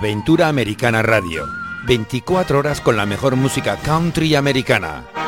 Aventura Americana Radio. 24 horas con la mejor música country americana.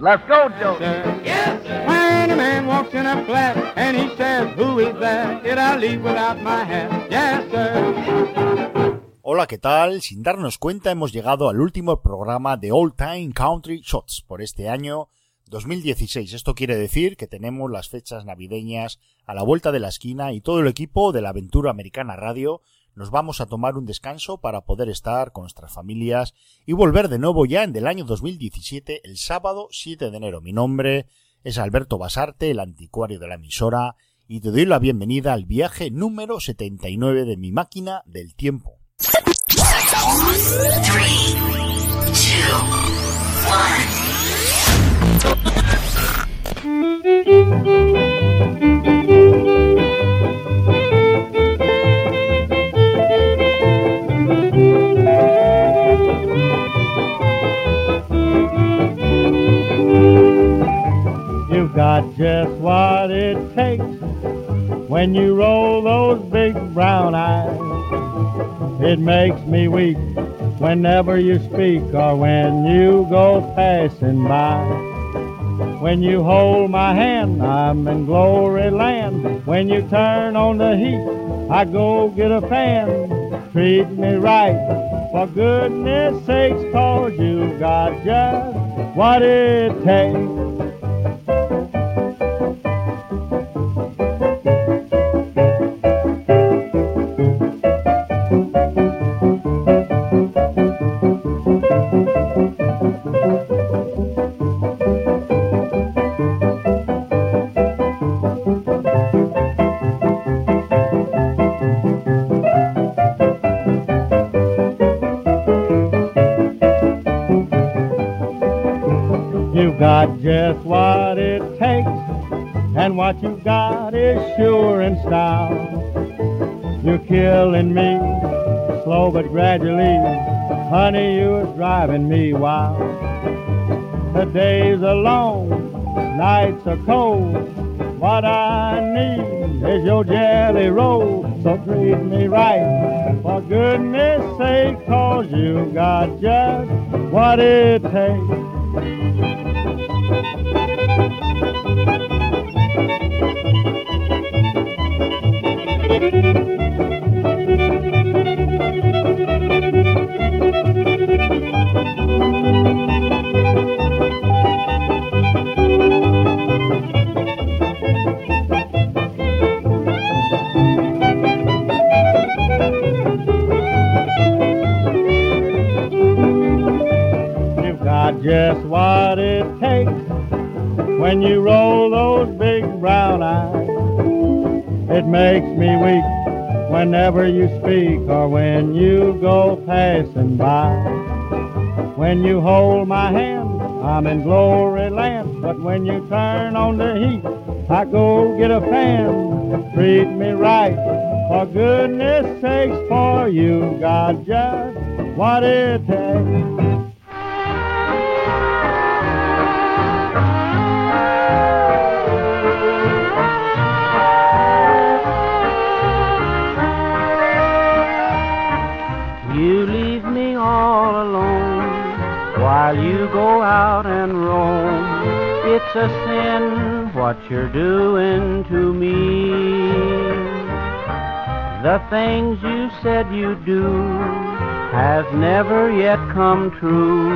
Let's go, Joe. Yes, sir. When a man walks in a flat and he says, Who is that? Did I leave without my hat? Yes, sir. Hola, ¿qué tal? Sin darnos cuenta hemos llegado al último programa de All Time Country Shots por este año 2016. Esto quiere decir que tenemos las fechas navideñas a la vuelta de la esquina y todo el equipo de la Aventura Americana Radio nos vamos a tomar un descanso para poder estar con nuestras familias y volver de nuevo ya en el año 2017, el sábado 7 de enero. Mi nombre es Alberto Basarte, el anticuario de la emisora, y te doy la bienvenida al viaje número 79 de mi máquina del tiempo. Got just what it takes when you roll those big brown eyes. It makes me weak whenever you speak or when you go passing by. When you hold my hand, I'm in glory land. When you turn on the heat, I go get a fan. Treat me right, for goodness sakes, cause you got just what it takes. What you got is sure in style. You're killing me, slow but gradually. Honey, you're driving me wild. The days are long, nights are cold. What I need is your jelly roll. So treat me right, for goodness sake, cause you got just what it takes. Just what it takes when you roll those big brown eyes. It makes me weak whenever you speak or when you go passing by. When you hold my hand, I'm in glory land. But when you turn on the heat, I go get a fan. Treat me right, for goodness sakes, for you got just what it takes. Out and roam. It's a sin what you're doing to me. The things you said you'd do have never yet come true.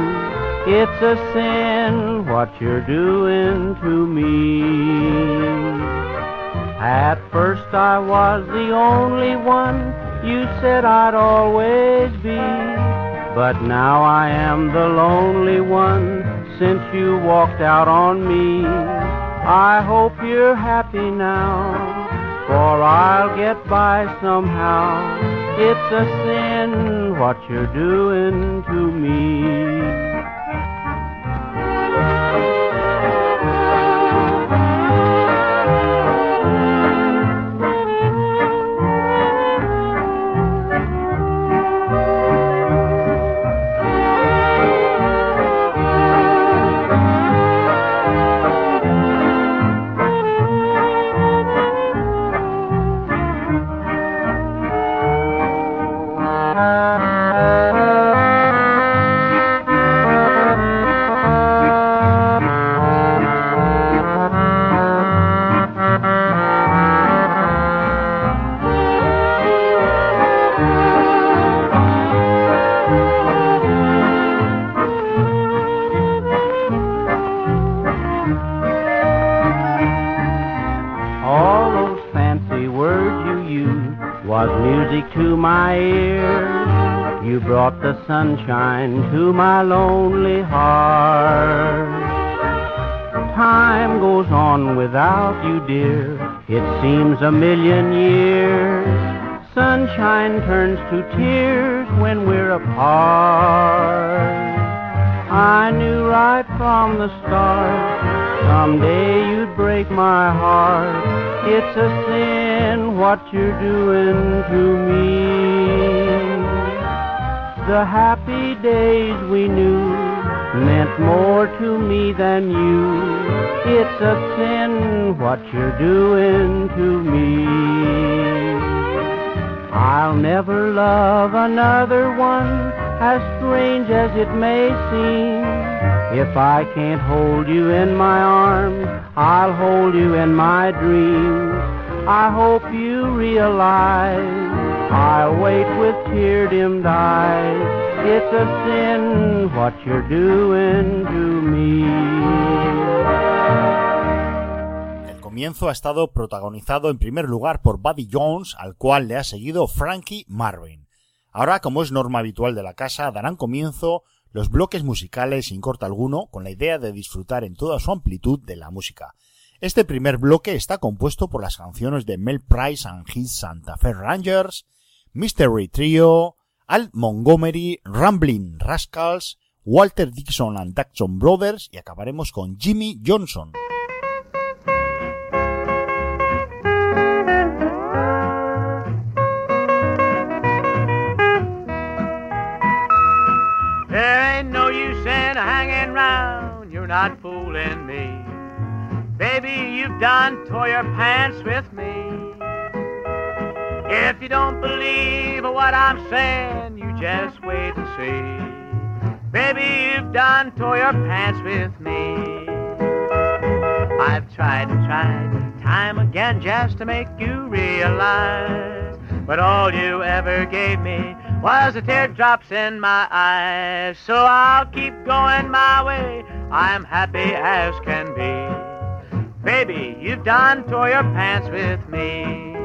It's a sin what you're doing to me. At first I was the only one you said I'd always be. But now I am the lonely one since you walked out on me. I hope you're happy now, for I'll get by somehow. It's a sin what you're doing to me. Sunshine to my lonely heart. Time goes on without you, dear. It seems a million years. Sunshine turns to tears when we're apart. I knew right from the start someday you'd break my heart. It's a sin what you're doing to me. The happy days we knew meant more to me than you. It's a sin what you're doing to me. I'll never love another one, as strange as it may seem. If I can't hold you in my arms, I'll hold you in my dreams. I hope you realize I'll wait with tear-dimmed eyes. It's a sin what you're doing to me. El comienzo ha estado protagonizado en primer lugar por Buddy Jones, al cual le ha seguido Frankie Marvin. Ahora, como es norma habitual de la casa, darán comienzo los bloques musicales sin corte alguno, con la idea de disfrutar en toda su amplitud de la música. Este primer bloque está compuesto por las canciones de Mel Price and his Santa Fe Rangers, Mystery Trio, Al Montgomery, Rambling Rascals, Walter Dixon and Jackson Brothers y acabaremos con Jimmy Johnson. There ain't no use in hanging round, you're not fooling me. Baby, you've done tore your pants with me. If you don't believe what I'm saying, you just wait and see. Baby, you've done tore your pants with me. I've tried and tried time again just to make you realize. But all you ever gave me was the teardrops in my eyes. So I'll keep going my way. I'm happy as can be. Baby, you've done tore your pants with me.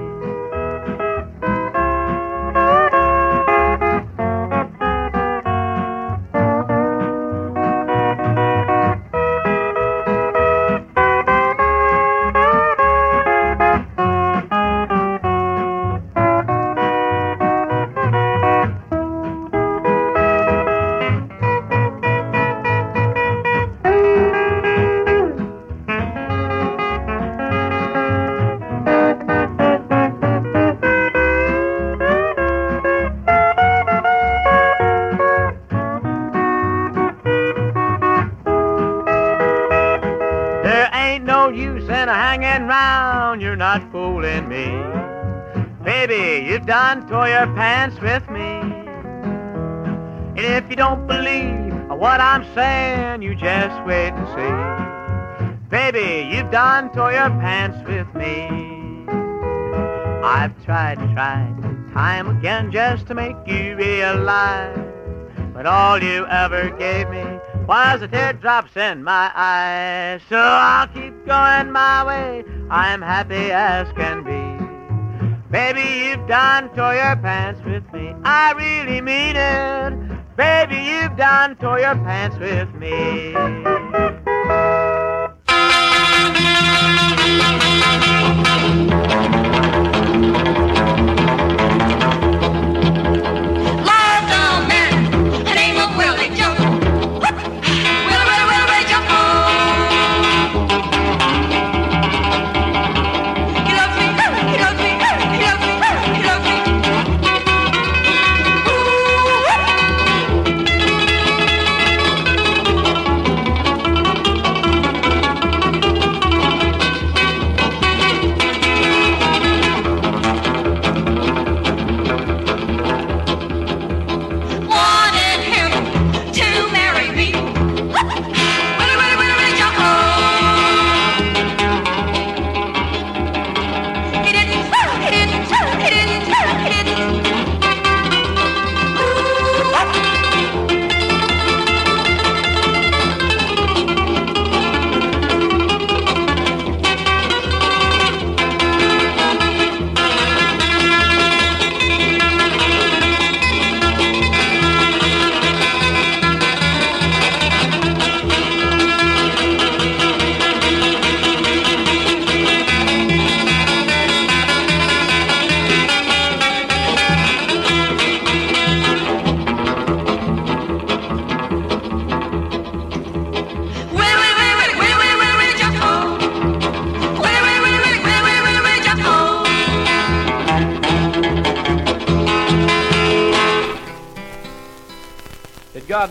Done tore your pants with me. And if you don't believe what I'm saying, you just wait and see. Baby, you've done tore your pants with me. I've tried tried time again just to make you realize. But all you ever gave me was the teardrops in my eyes. So I'll keep going my way. I'm happy as can be. Baby, you've done tore your pants with me. I really mean it. Baby, you've done tore your pants with me.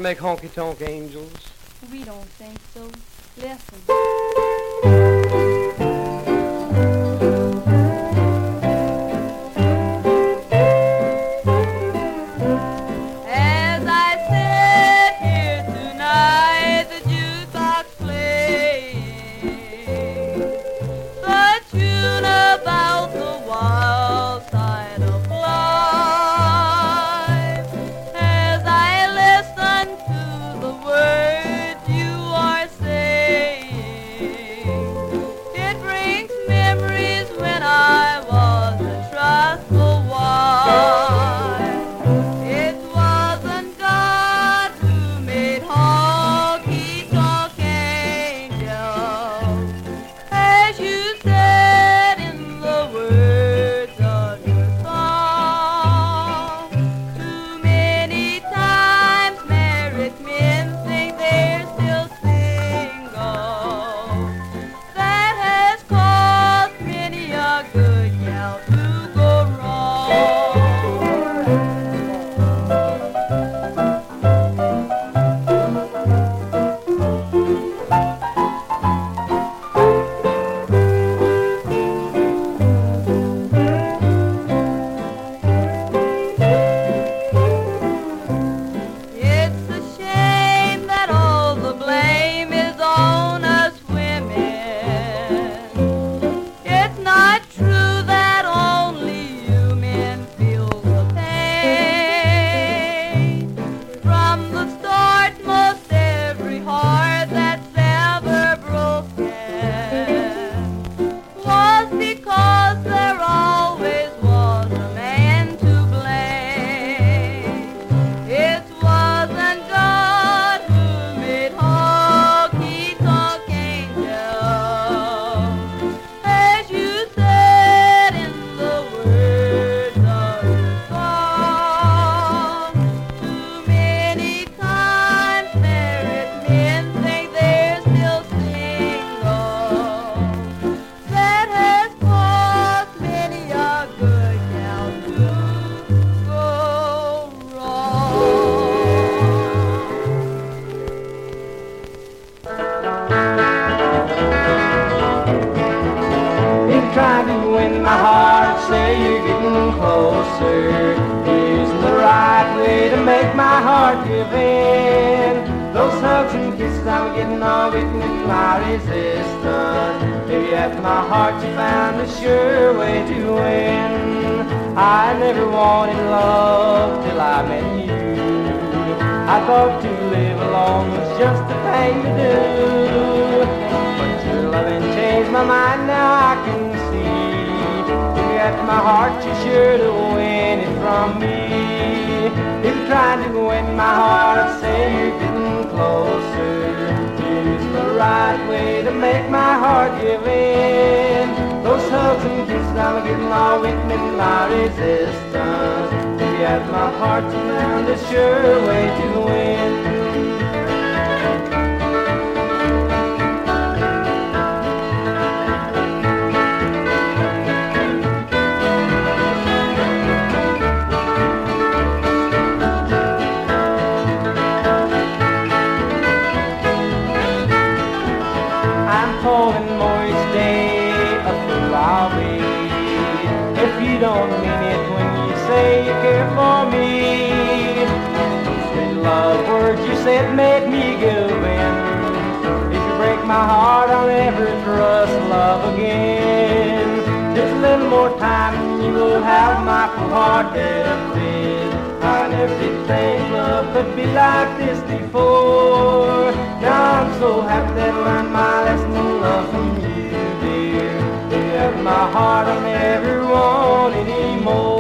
make honky tonk angels? We don't think so. Listen, my heart say you're getting closer. It's the right way to make my heart give in. Those hugs and kisses, I'm getting all weakening my resistance. If my heart tonight, it's sure way to win. have my hard-headed. I never did think love could be like this before. Now I'm so happy that I learned my lesson, love from you, dear. You have my heart on everyone anymore.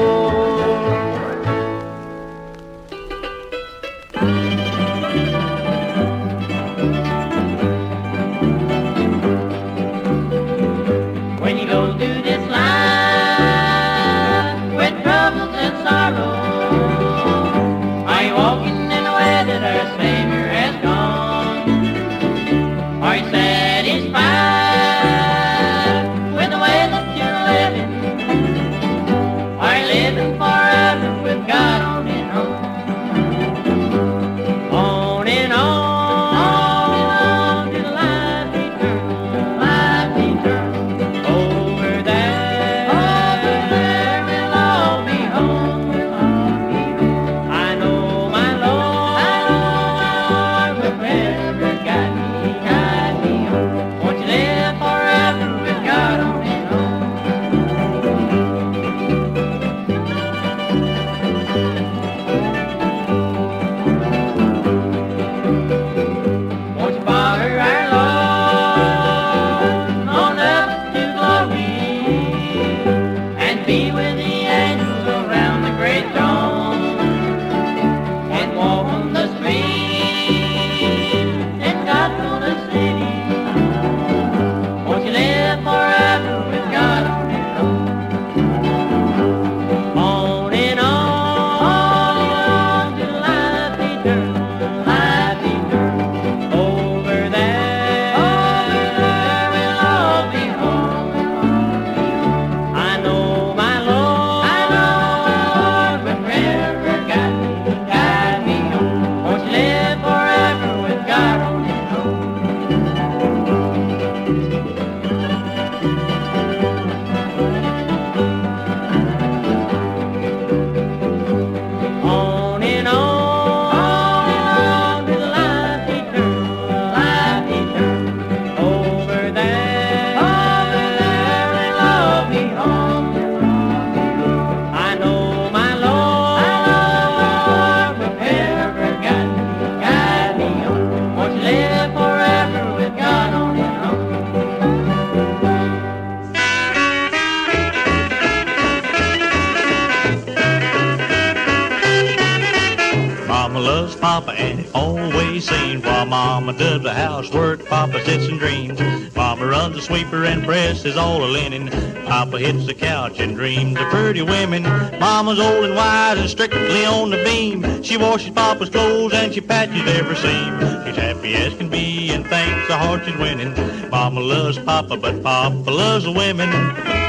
Mama loves Papa and it always seems while Mama does the housework, Papa sits and dreams. Mama runs the sweeper and presses all the linen. Papa hits the couch and dreams of pretty women. Mama's old and wise and strictly on the beam. She washes Papa's clothes and she patches every seam. She's happy as can be and thinks the heart she's winning. Mama loves Papa, but Papa loves the women.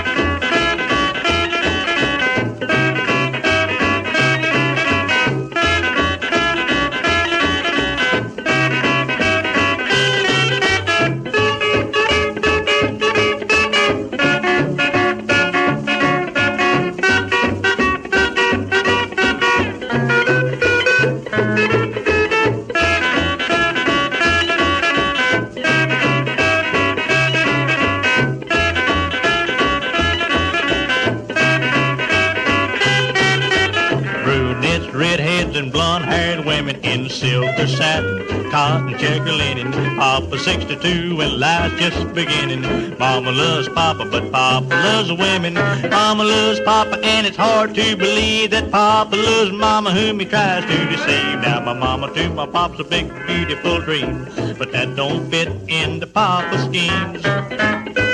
Papa 62 and life's just beginning. Mama loves Papa, but Papa loves women. Mama loves Papa, and it's hard to believe that Papa loves Mama, whom he tries to deceive. Now my Mama to my Papa's a big, beautiful dream, but that don't fit into Papa's schemes.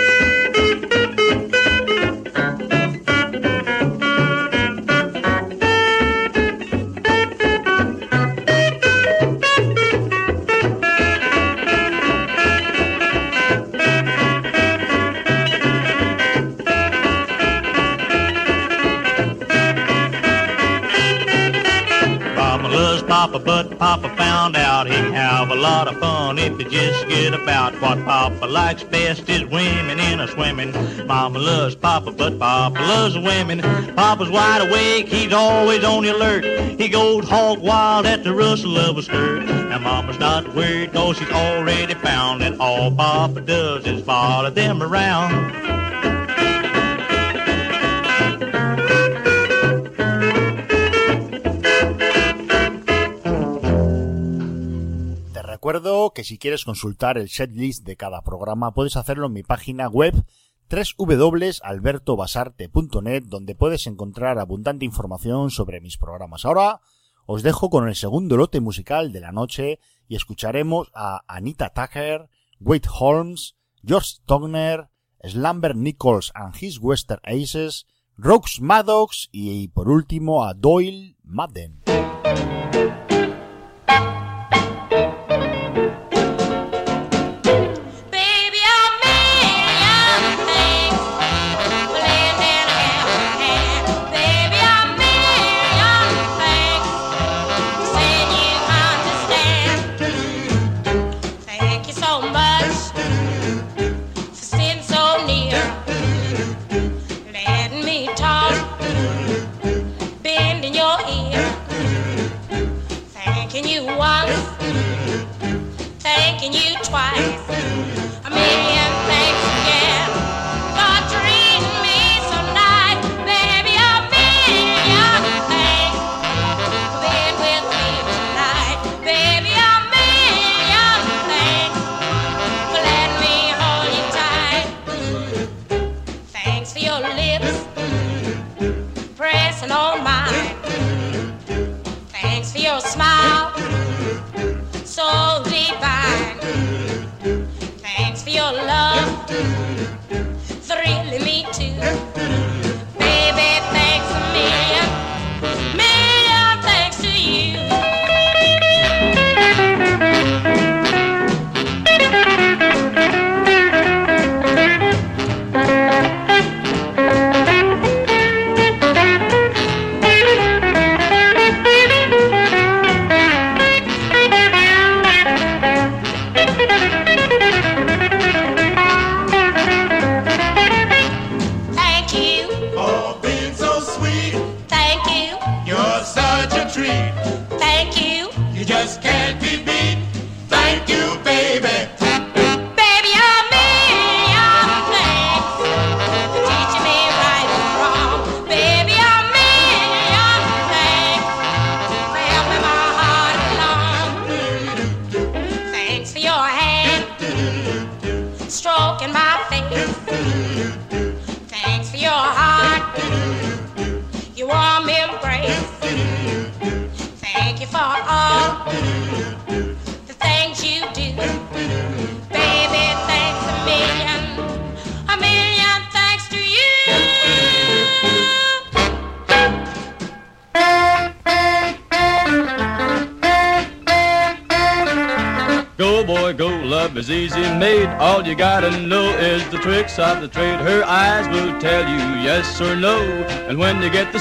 Lot of fun if he just get about. What Papa likes best is women in a swimming. Mama loves Papa, but Papa loves women. Papa's wide awake, he's always on the alert. He goes hog wild at the rustle of a skirt. And Mama's not worried, cause she's already found that all Papa does is follow them around. Recuerdo que si quieres consultar el setlist de cada programa puedes hacerlo en mi página web www.albertobasarte.net donde puedes encontrar abundante información sobre mis programas. Ahora os dejo con el segundo lote musical de la noche y escucharemos a Anita Tucker, Wade Holmes, George Togner, Slumber Nichols and His Western Aces, Rose Maddox y por último a Doyle Madden. Smile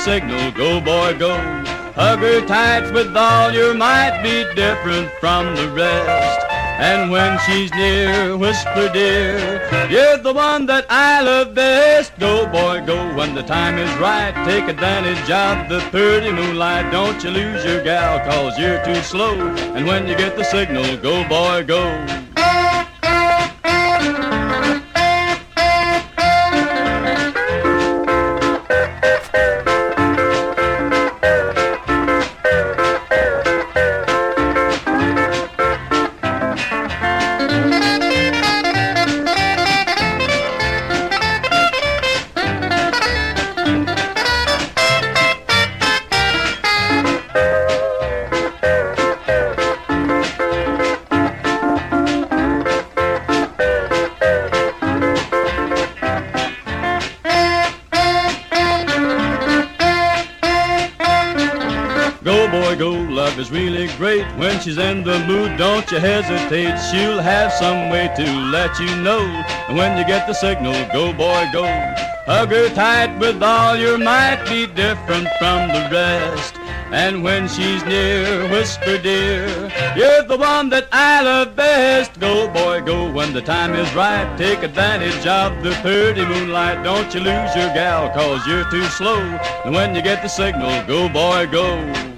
signal, go boy, go. Hug her tight with all your might, be different from the rest. And when she's near, whisper dear, you're the one that I love best. Go boy, go when the time is right. Take advantage of the pretty moonlight. Don't you lose your gal, cause you're too slow. And when you get the signal, go boy, go. Go she's in the mood, don't you hesitate. She'll have some way to let you know. And when you get the signal, go boy, go. Hug her tight with all your might, be different from the rest. And when she's near, whisper dear, you're the one that I love best. Go boy, go when the time is right. Take advantage of the pretty moonlight. Don't you lose your gal, cause you're too slow. And when you get the signal, go boy, go.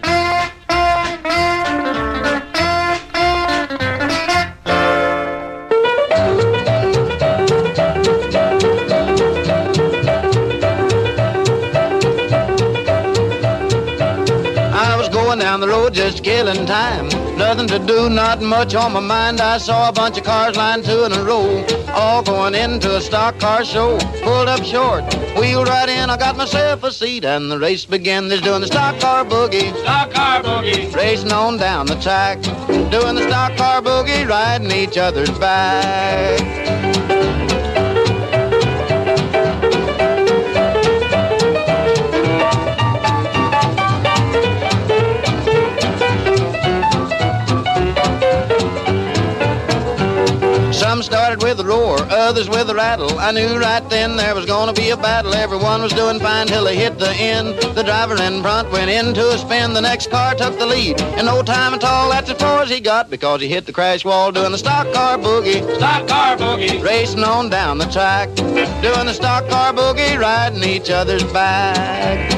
Going down the road just killing time. Nothing to do, not much on my mind. I saw a bunch of cars lined two in a row, all going into a stock car show. Pulled up short, wheeled right in. I got myself a seat, and the race began. They're doing the stock car boogie, Stock car boogie. racing on down the track, doing the stock car boogie, riding each other's back. Roar, others with a rattle. I knew right then there was gonna be a battle. Everyone was doing fine till they hit the end. The driver in front went into a spin. The next car took the lead. In no time at all, that's as far as he got because he hit the crash wall doing the stock car boogie. Stock car boogie. Racing on down the track, doing the stock car boogie, riding each other's back.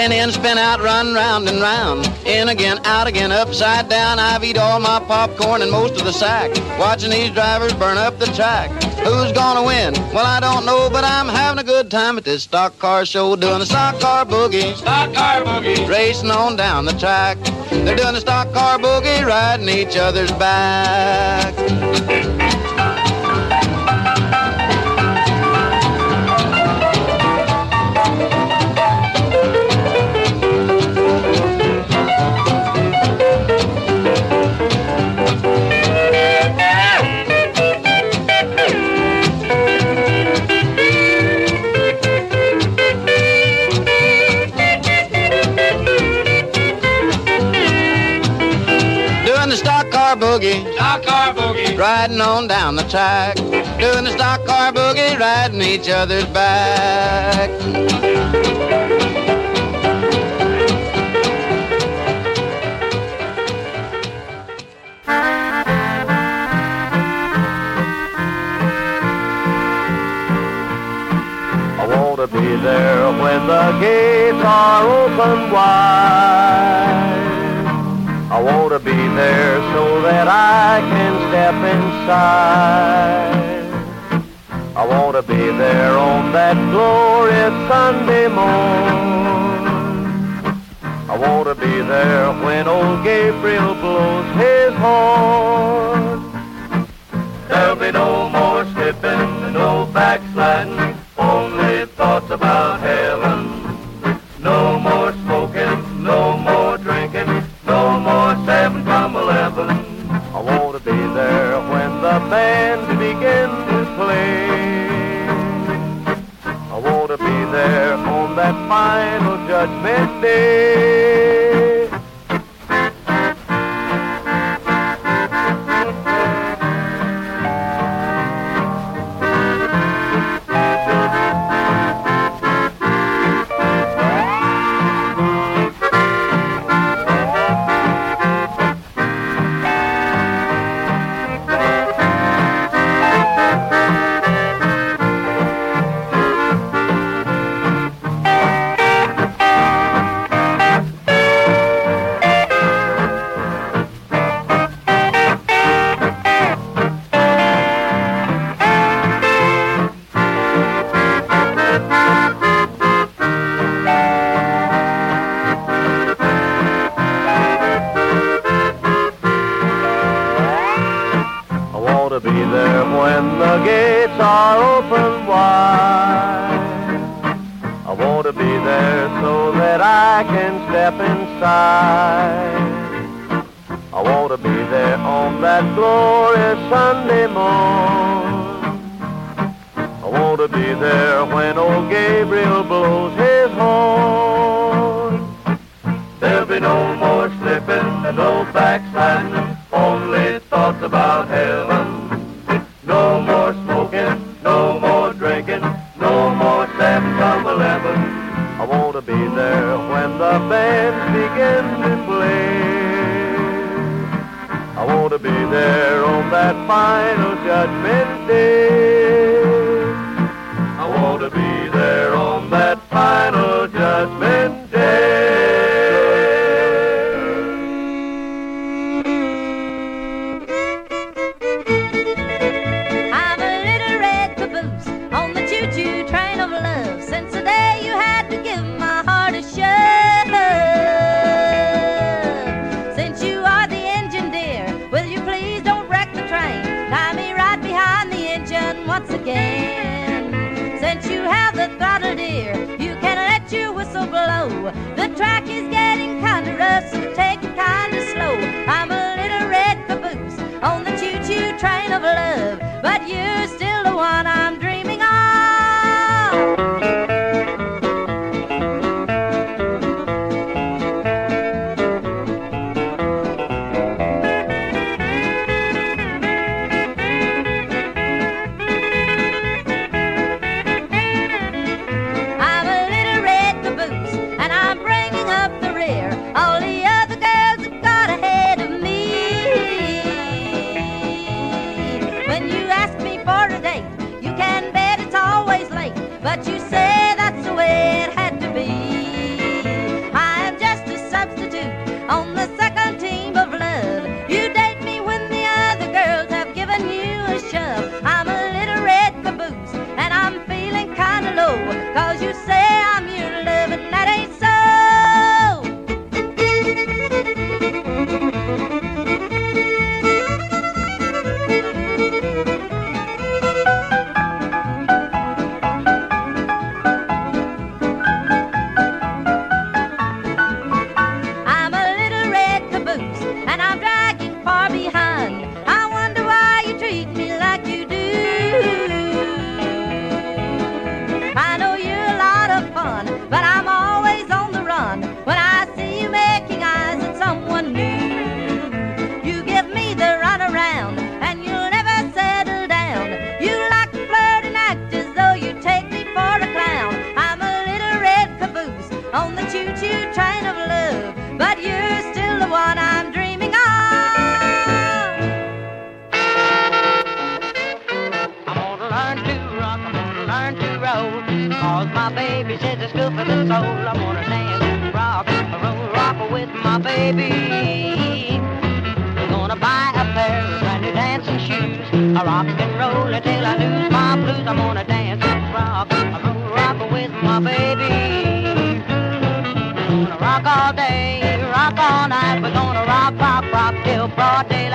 Spin in, spin out, run round and round. In again, out again, upside down. I've eat all my popcorn and most of the sack. Watching these drivers burn up the track. Who's gonna win? Well, I don't know, but I'm having a good time at this stock car show, doing the stock car boogie. Stock car boogie. Racing on down the track. They're doing the stock car boogie, riding each other's back. Boogie. Stock car boogie. Riding on down the track, doing the stock car boogie, riding each other's back. I want to be there when the gates are open wide. I want to be there so that I can step inside. I want to be there on that glorious Sunday morn. I want to be there when old Gabriel blows his horn. There'll be no more slipping, no backsliding, only thoughts about judgment day. When the gates are open wide. I want to be there so that I can step inside. I want to be there on that glorious Sunday morn. I want to be there when old Gabriel blows his horn. There'll be no more slipping, and no backsliding, only thoughts about heaven. The bands begin to play. I want to be there on that final judgment day.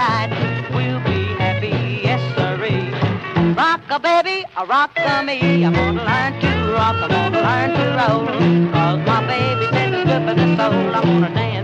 Broad. We'll be happy, yes sirree. Rock a baby, a rock a me. I'm gonna learn to rock, I'm gonna learn to roll. Cause my baby says it's good for the soul. I'm gonna dance,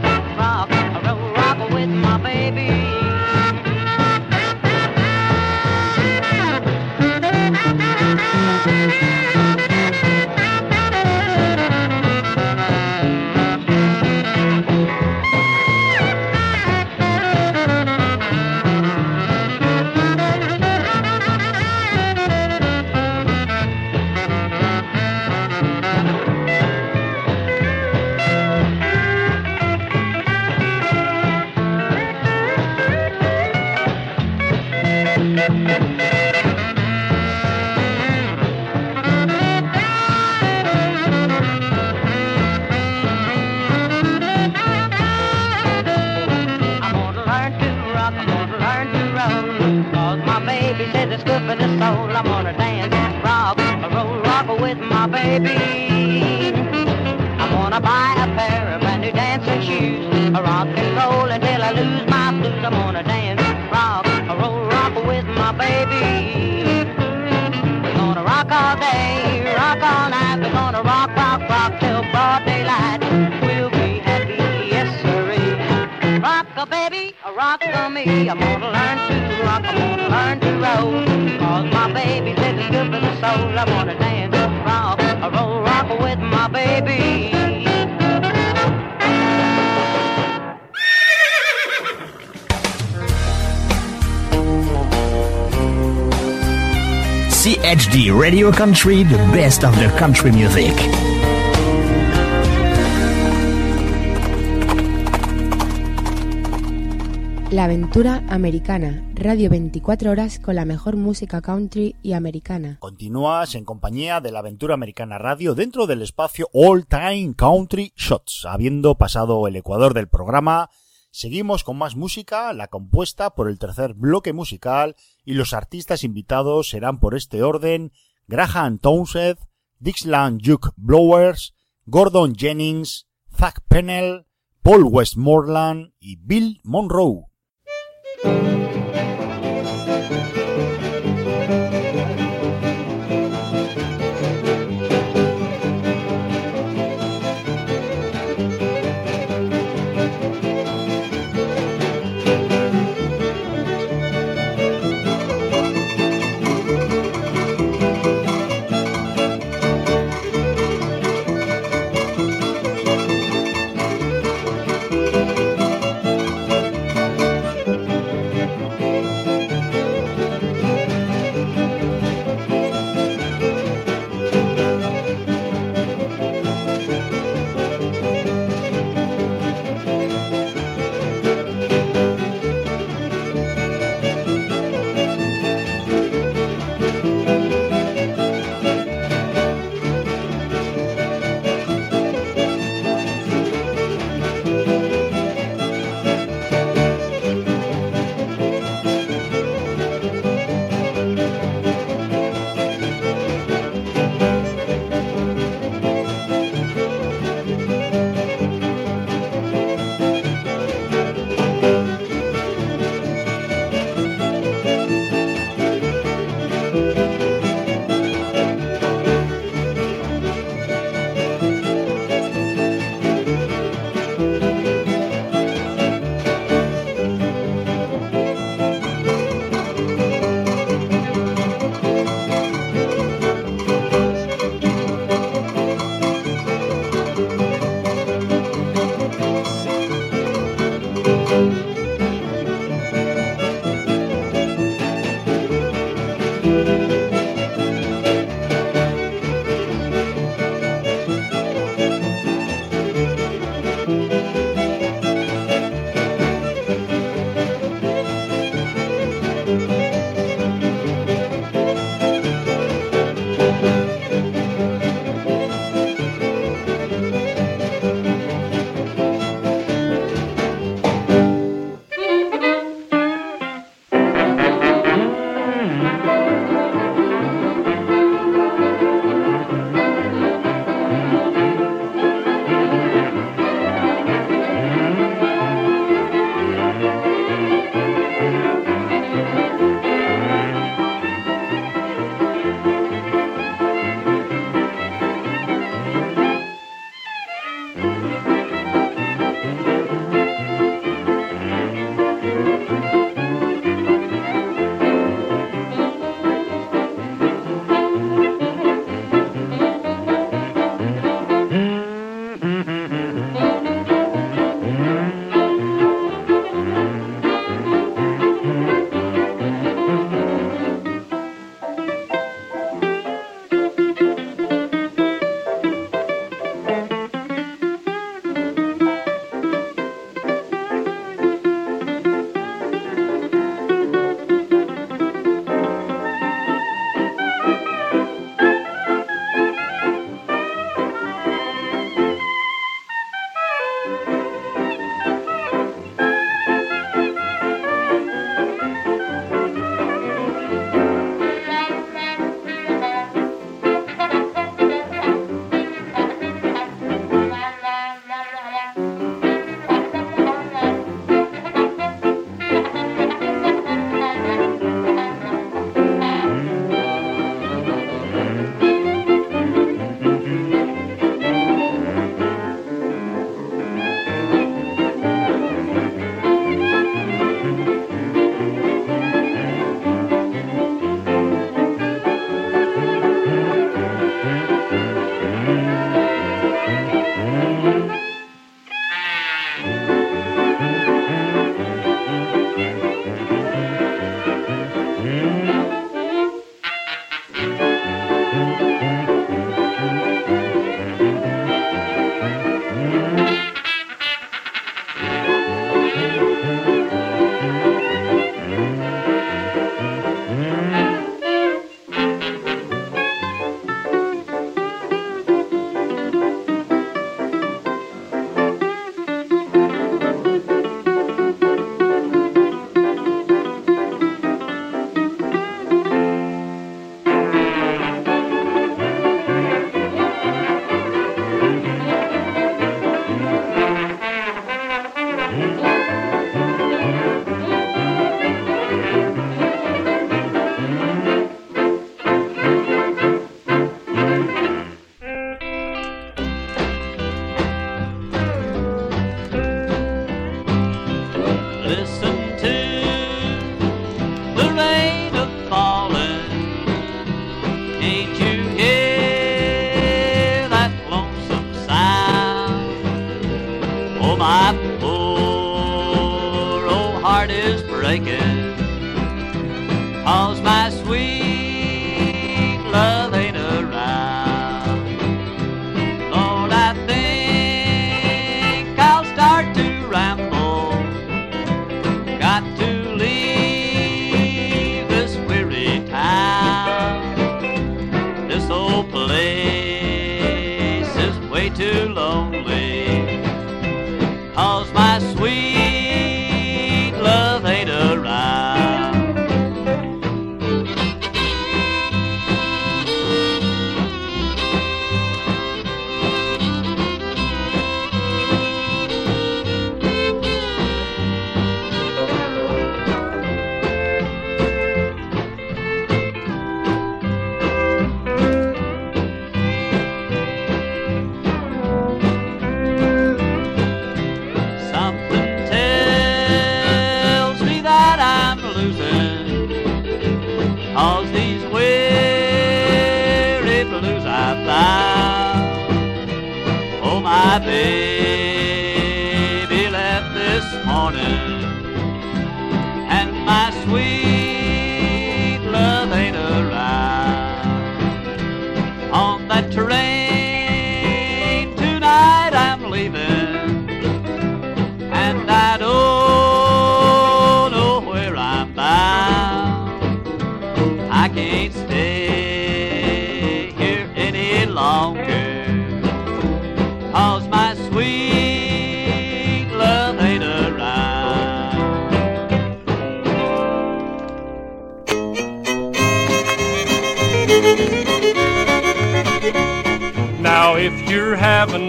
It's good for the soul. I'm gonna dance, rob, roll, rock with my baby. I'm gonna buy a pair of brand new dancing shoes. Rock and roll until I lose my blues. I'm gonna dance, rob, roll, rock with my baby. We're gonna rock all day, rock all night. We're gonna rock, rock, rock till broad daylight. We'll be happy, yes sirree. Rock a baby, rock a me. I'm gonna learn to I'm gonna learn to roll. Cause my baby says it's good for the soul. I wanna dance, rock, roll, rock with my baby. CHD Radio Country, the best of the country music. La aventura americana, radio 24 horas con la mejor música country y americana. Continúas en compañía de la Aventura Americana Radio dentro del espacio All Time Country Shots. Habiendo pasado el ecuador del programa, seguimos con más música, la compuesta por el tercer bloque musical y los artistas invitados serán por este orden Graham Townsend, Dixieland Duke Blowers, Gordon Jennings, Zach Pennell, Paul Westmoreland y Bill Monroe. Is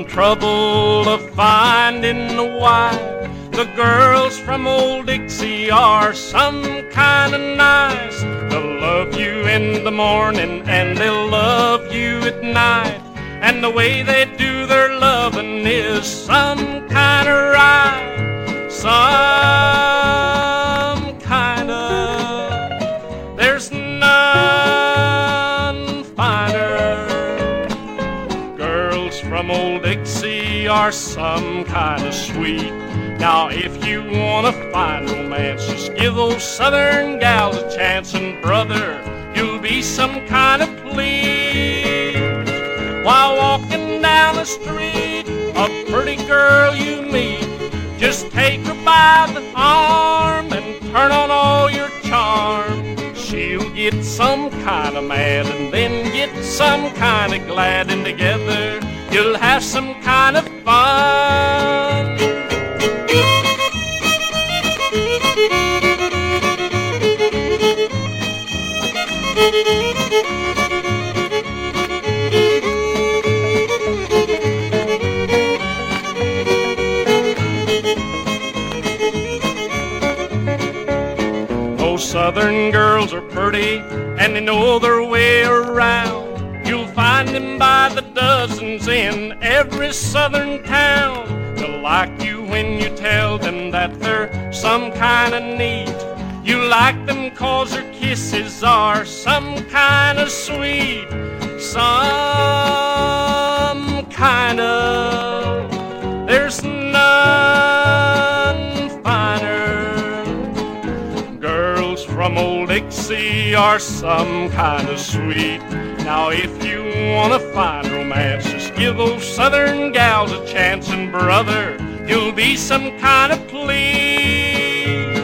trouble of finding a wife, the girls from old Dixie are some kind of nice. They'll love you in the morning and they'll love you at night. And the way they do their loving is some kind of right. Some are some kind of sweet. Now, if you want to find romance, just give those southern gals a chance, and brother, you'll be some kind of pleased. While walking down the street, a pretty girl you meet, just take her by the arm and turn on all your charm. She'll get some kind of mad and then get some kind of glad, and together you'll have some kind of fun. Those southern girls are pretty and they know their way around. Find them by the dozens in every southern town. They'll like you when you tell them that they're some kind of neat. You like them cause their kisses are some kind of sweet. Some kind of. There's none finer. Girls from old Dixie are some kind of sweet. Now, if you want to find romance, just give those southern gals a chance, and brother, you'll be some kind of pleased.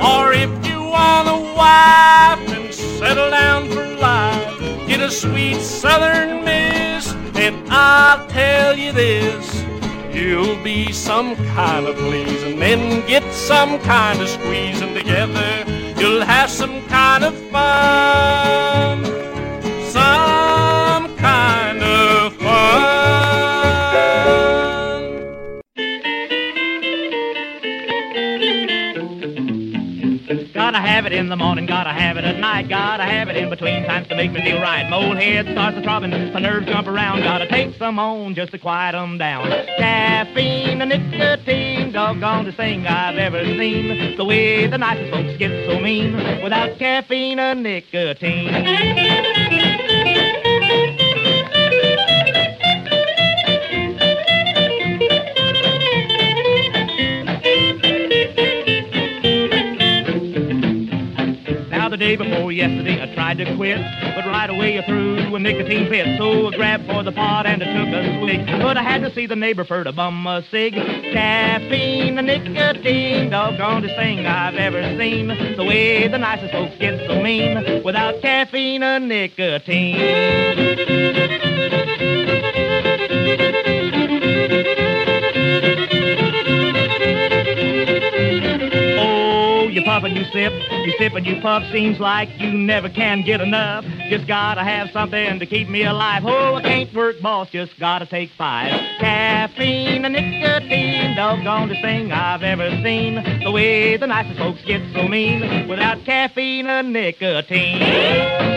Or if you want a wife and settle down for life, get a sweet southern miss, and I'll tell you this. You'll be some kind of please, and then get some kind of squeezing together. You'll have some kind of fun, have it in the morning, gotta have it at night, gotta have it in between times to make me feel right. My old head starts to throbbing, my nerves jump around, gotta take some on just to quiet 'em down. Caffeine and nicotine, doggone the thing I've ever seen. The way the nicest folks get so mean without caffeine and nicotine. Day before yesterday, I tried to quit, but right away I threw a nicotine fit. So I grabbed for the pot and I took a swig, but I had to see the neighbor for to bum a cig. Caffeine, the nicotine, doggonest thing I've ever seen. The way the nicest folks get so mean without caffeine and nicotine. Puff and you sip, you sip and you puff. Seems like you never can get enough. Just gotta have something to keep me alive. Oh, I can't work, boss, just gotta take five. Caffeine and nicotine, doggonest thing I've ever seen. The way the nicest folks get so mean without caffeine and nicotine.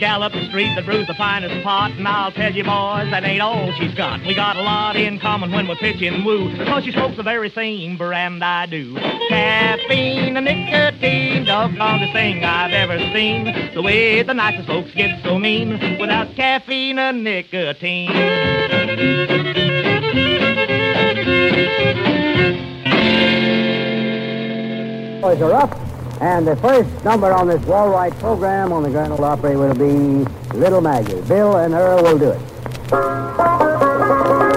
Little gal up the street that brews the finest pot, and I'll tell you boys, that ain't all she's got. We got a lot in common when we're pitching woo, cause she smokes the very same brand I do. Caffeine and nicotine, doggonest thing I've ever seen. The way the nicest folks get so mean without caffeine and nicotine. Boys are up, and the first number on this Wall program on the Grand Ole Opry will be Little Maggie. Bill and Earl will do it.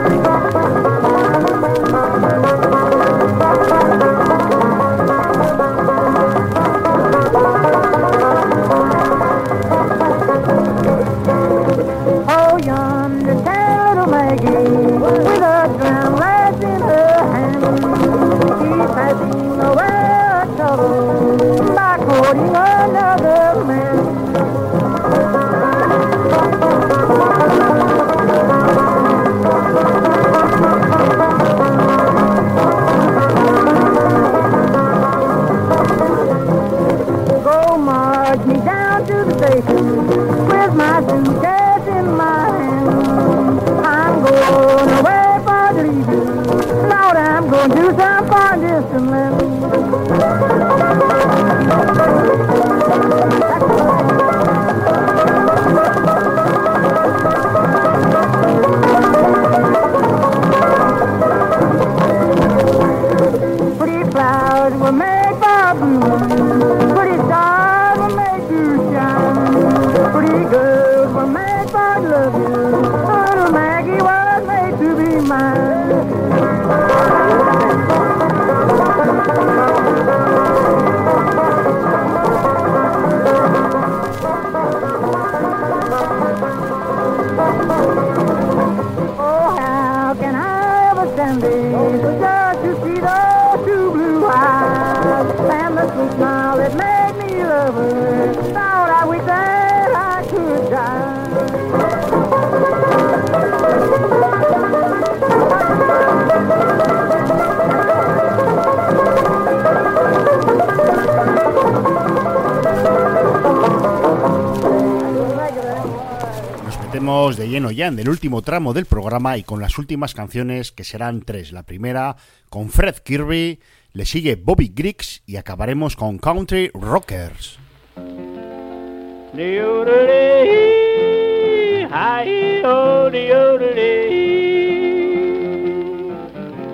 Ya en el último tramo del programa y con las últimas canciones que serán tres. La primera con Fred Kirby, le sigue Bobby Griggs y acabaremos con Country Rockers.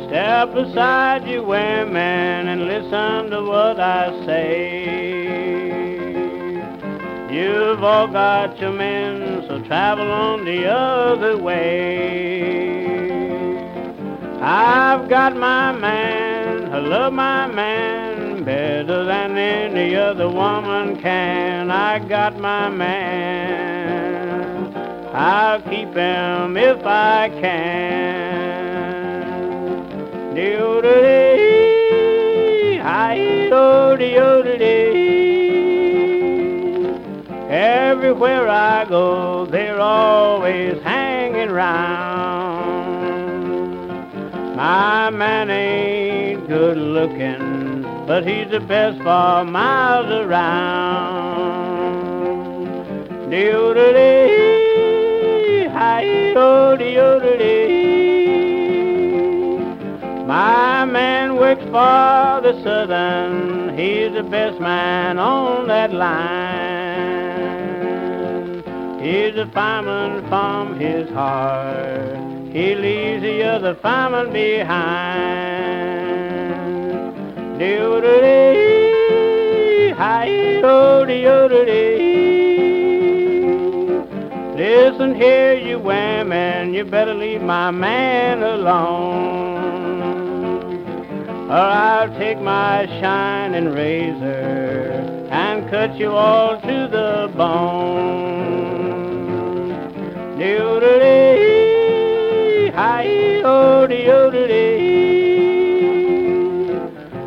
Step you women, and listen to what I say. You've all got your men, so travel on the other way. I've got my man, I love my man better than any other woman can. I got my man, I'll keep him if I can. Deodoree, hi-yo, deodoree. Everywhere I go, they're always hanging round. My man ain't good looking, but he's the best for miles around. Deodoree, hi-yo, deodoree. My man works for the Southern, he's the best man on that line. Is a fireman from his heart. He leaves the other fireman behind. Doodle-dee, hi-yo-dee-yo-dee. Listen here, you women, you better leave my man alone. Or I'll take my shining razor and cut you all to the bone. Hi-yo-dee-yo-dee.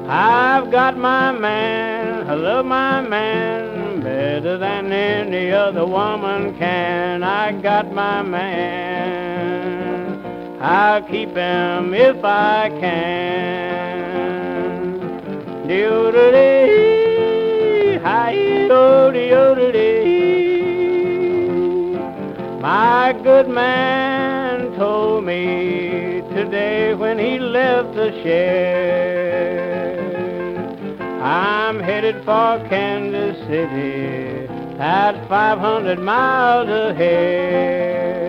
I've got my man, I love my man better than any other woman can. I got my man, I'll keep him if I can. Doodle-dee, hi-yo-dee-yo-dee. My good man told me today when he left the shed. I'm headed for Kansas City, that's 500 miles ahead.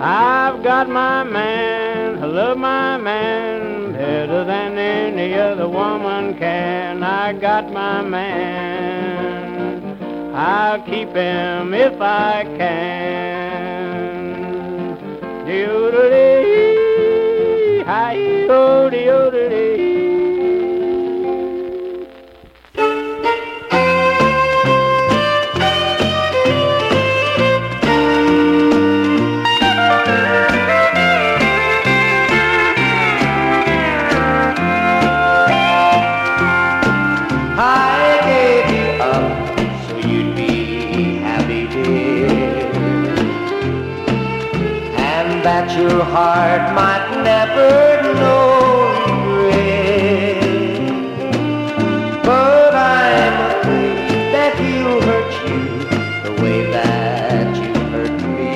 I've got my man, I love my man better than any other woman can. I got my man, I'll keep him if I can. Doodle-dee, hi-yo-dee-yo-dee. I heart might never know regret. But I'm afraid that he'll hurt you the way that you hurt me.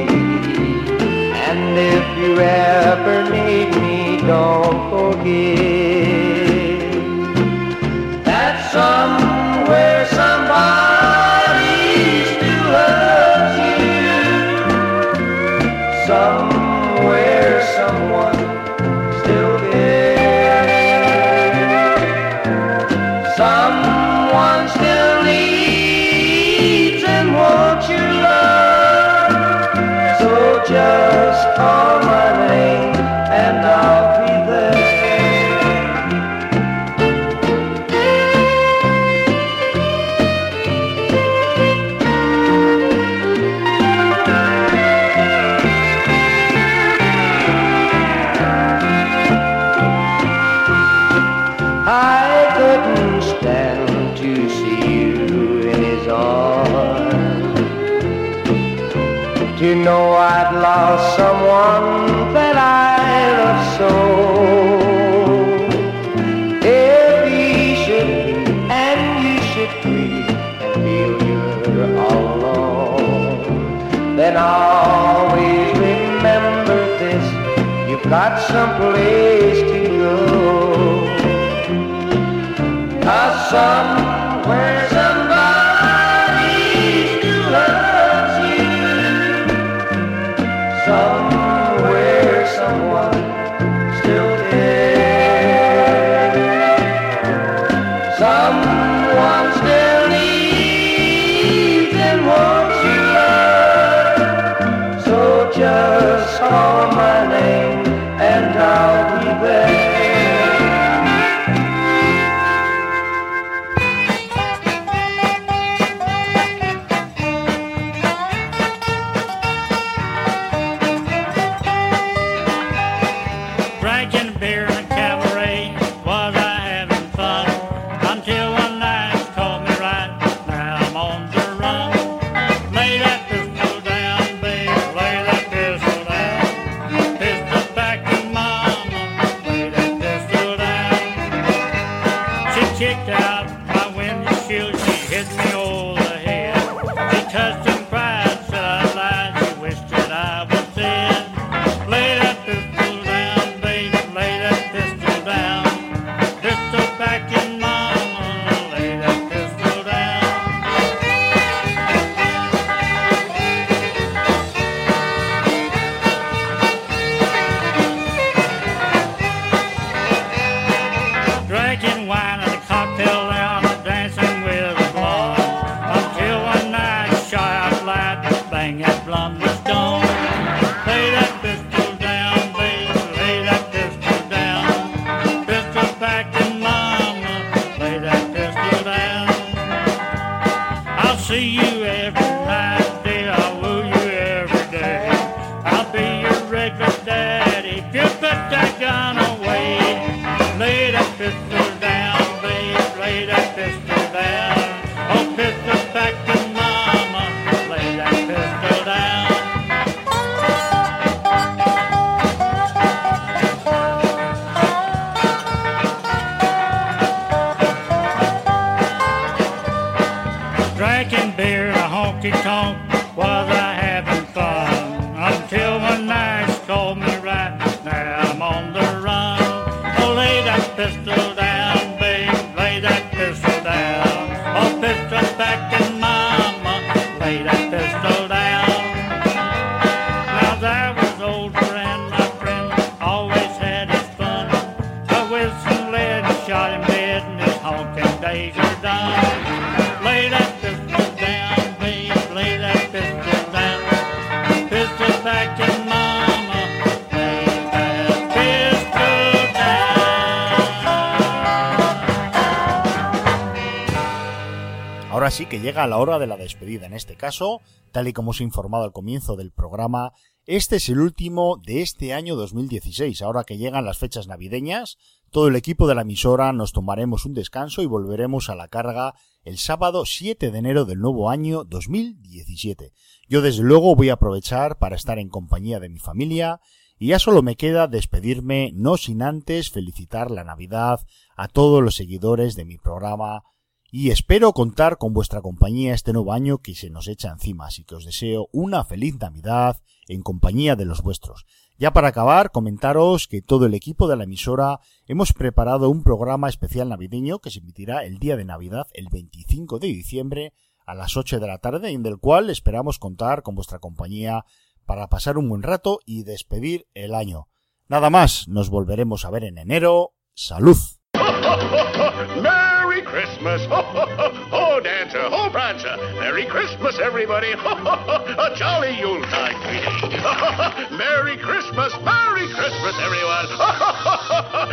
And if you ever need me, don't forget Ahora sí que llega la hora de la despedida. En este caso, tal y como os he informado al comienzo del programa, este es el último de este año 2016. Ahora que llegan las fechas navideñas, todo el equipo de la emisora nos tomaremos un descanso y volveremos a la carga el sábado 7 de enero del nuevo año 2017. Yo desde luego voy a aprovechar para estar en compañía de mi familia y ya solo me queda despedirme no sin antes felicitar la Navidad a todos los seguidores de mi programa y espero contar con vuestra compañía este nuevo año que se nos echa encima, así que os deseo una feliz Navidad en compañía de los vuestros. Ya para acabar, comentaros que todo el equipo de la emisora hemos preparado un programa especial navideño que se emitirá el día de Navidad, el 25 de diciembre, a las 8 de la tarde, en del cual esperamos contar con vuestra compañía para pasar un buen rato y despedir el año. Nada más, nos volveremos a ver en enero. ¡Salud! Merry Christmas! Ho, Dancer! Prancer! Merry Christmas, everybody. a jolly Yuletide greeting. Merry Christmas. Merry Christmas, everyone.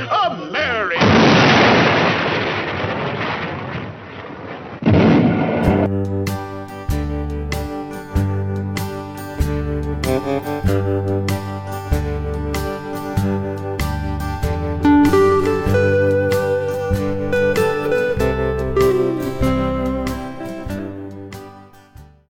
a Merry Christmas.